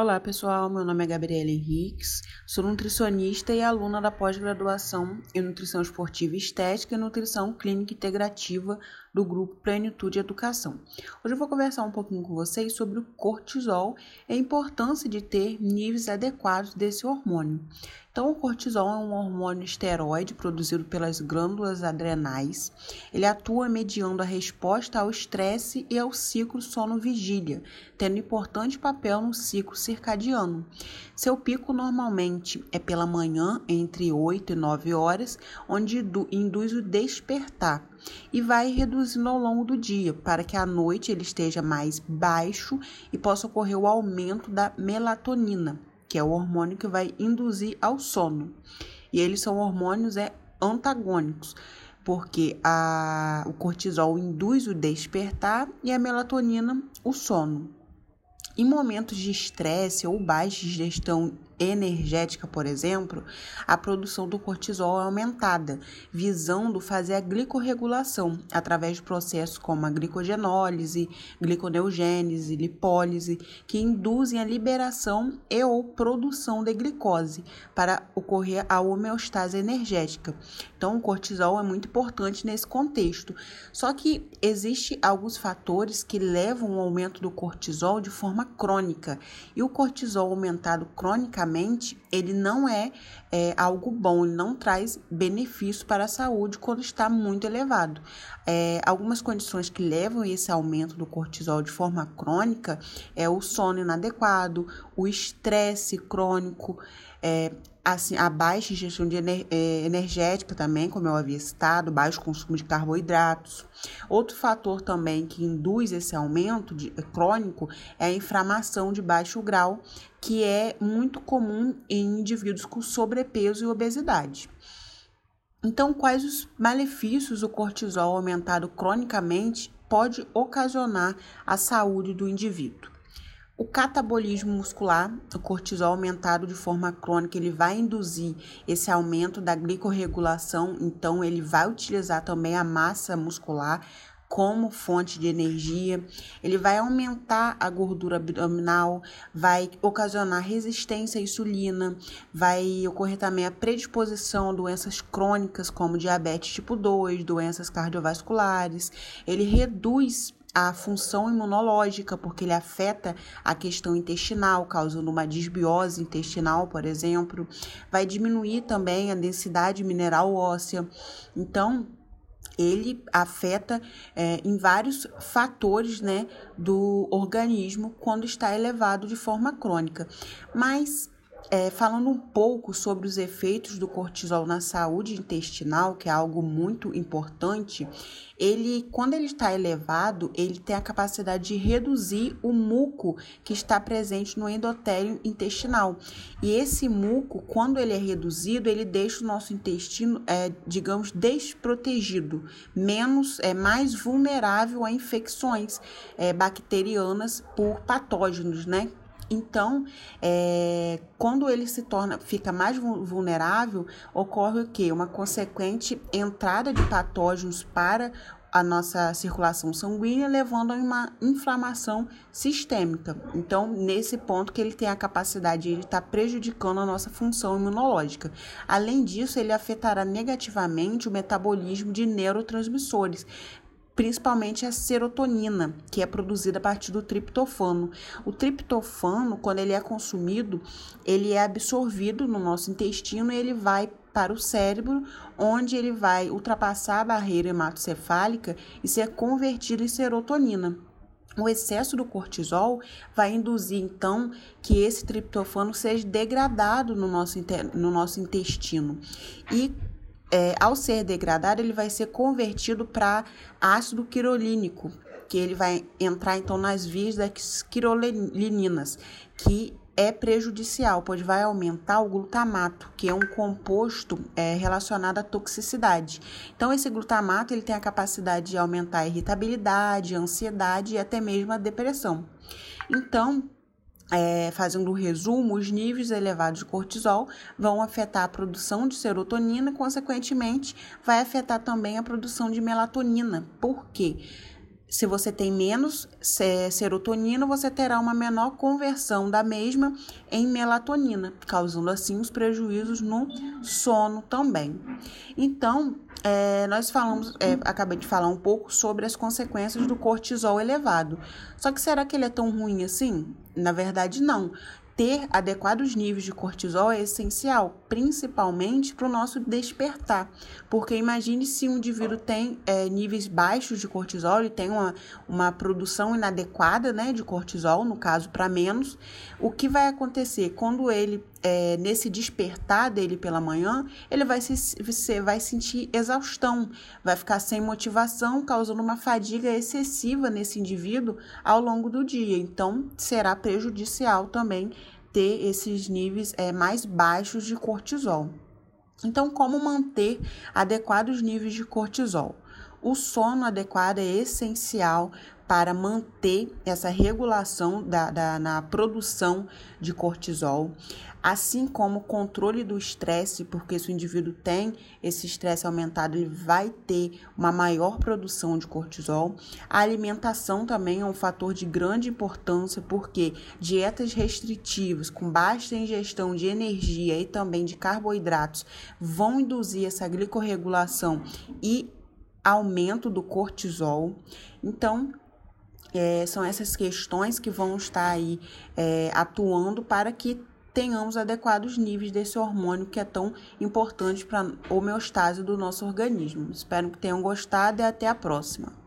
Olá pessoal, meu nome é Gabriela Henriques, sou nutricionista e aluna da pós-graduação em Nutrição Esportiva e Estética e Nutrição Clínica Integrativa do grupo Plenitude Educação. Hoje eu vou conversar um pouquinho com vocês sobre o cortisol e a importância de ter níveis adequados desse hormônio. Então, o cortisol é um hormônio esteroide produzido pelas glândulas adrenais. Ele atua mediando a resposta ao estresse e ao ciclo sono-vigília, tendo importante papel no ciclo circadiano. Seu pico normalmente é pela manhã, entre 8 e 9 horas, onde induz o despertar e vai reduzindo ao longo do dia, para que à noite ele esteja mais baixo e possa ocorrer o aumento da melatonina que é o hormônio que vai induzir ao sono. E eles são hormônios é, antagônicos, porque a, o cortisol induz o despertar e a melatonina o sono. Em momentos de estresse ou baixa digestão energética, por exemplo, a produção do cortisol é aumentada, visando fazer a glicorregulação através de processos como a glicogenólise, gliconeogênese, lipólise, que induzem a liberação e ou produção de glicose para ocorrer a homeostase energética. Então, o cortisol é muito importante nesse contexto. Só que existe alguns fatores que levam ao aumento do cortisol de forma crônica, e o cortisol aumentado cronicamente mente ele não é, é, algo bom, ele não traz benefício para a saúde quando está muito elevado. É, algumas condições que levam esse aumento do cortisol de forma crônica é o sono inadequado, o estresse crônico, é, assim, a baixa ingestão de ener é, energética também, como eu havia citado, baixo consumo de carboidratos. Outro fator também que induz esse aumento de, crônico é a inflamação de baixo grau, que é muito comum indivíduos com sobrepeso e obesidade. Então, quais os malefícios o cortisol aumentado cronicamente pode ocasionar à saúde do indivíduo? O catabolismo muscular, o cortisol aumentado de forma crônica, ele vai induzir esse aumento da glicorregulação, então ele vai utilizar também a massa muscular como fonte de energia, ele vai aumentar a gordura abdominal, vai ocasionar resistência à insulina, vai ocorrer também a predisposição a doenças crônicas como diabetes tipo 2, doenças cardiovasculares, ele reduz a função imunológica, porque ele afeta a questão intestinal, causando uma disbiose intestinal, por exemplo. Vai diminuir também a densidade mineral óssea. Então, ele afeta é, em vários fatores né, do organismo quando está elevado de forma crônica. Mas é, falando um pouco sobre os efeitos do cortisol na saúde intestinal, que é algo muito importante, ele, quando ele está elevado, ele tem a capacidade de reduzir o muco que está presente no endotélio intestinal. E esse muco, quando ele é reduzido, ele deixa o nosso intestino, é, digamos, desprotegido, menos, é mais vulnerável a infecções é, bacterianas por patógenos, né? Então, é, quando ele se torna, fica mais vulnerável, ocorre o que? Uma consequente entrada de patógenos para a nossa circulação sanguínea, levando a uma inflamação sistêmica. Então, nesse ponto que ele tem a capacidade de estar prejudicando a nossa função imunológica. Além disso, ele afetará negativamente o metabolismo de neurotransmissores, principalmente a serotonina, que é produzida a partir do triptofano. O triptofano, quando ele é consumido, ele é absorvido no nosso intestino e ele vai para o cérebro, onde ele vai ultrapassar a barreira hematocefálica e ser convertido em serotonina. O excesso do cortisol vai induzir, então, que esse triptofano seja degradado no nosso, no nosso intestino. E é, ao ser degradado, ele vai ser convertido para ácido quirolínico, que ele vai entrar então nas vias das quirolininas, que é prejudicial, pois vai aumentar o glutamato, que é um composto é, relacionado à toxicidade. Então, esse glutamato ele tem a capacidade de aumentar a irritabilidade, a ansiedade e até mesmo a depressão. Então, é, fazendo um resumo, os níveis elevados de cortisol vão afetar a produção de serotonina consequentemente, vai afetar também a produção de melatonina. Por quê? Se você tem menos serotonina, você terá uma menor conversão da mesma em melatonina, causando assim os prejuízos no sono também. Então, é, nós falamos, é, acabei de falar um pouco sobre as consequências do cortisol elevado. Só que será que ele é tão ruim assim? Na verdade, não ter adequados níveis de cortisol é essencial, principalmente para o nosso despertar. Porque imagine se um indivíduo tem é, níveis baixos de cortisol, e tem uma, uma produção inadequada né, de cortisol, no caso para menos, o que vai acontecer quando ele é, nesse despertar dele pela manhã, ele vai, se, vai sentir exaustão, vai ficar sem motivação, causando uma fadiga excessiva nesse indivíduo ao longo do dia. Então, será prejudicial também ter esses níveis é, mais baixos de cortisol. Então, como manter adequados níveis de cortisol? O sono adequado é essencial para manter essa regulação da, da, na produção de cortisol, assim como controle do estresse, porque se o indivíduo tem esse estresse aumentado, ele vai ter uma maior produção de cortisol. A alimentação também é um fator de grande importância, porque dietas restritivas, com baixa ingestão de energia e também de carboidratos, vão induzir essa glicorregulação e aumento do cortisol. Então, é, são essas questões que vão estar aí é, atuando para que tenhamos adequados níveis desse hormônio que é tão importante para a homeostase do nosso organismo. Espero que tenham gostado e até a próxima.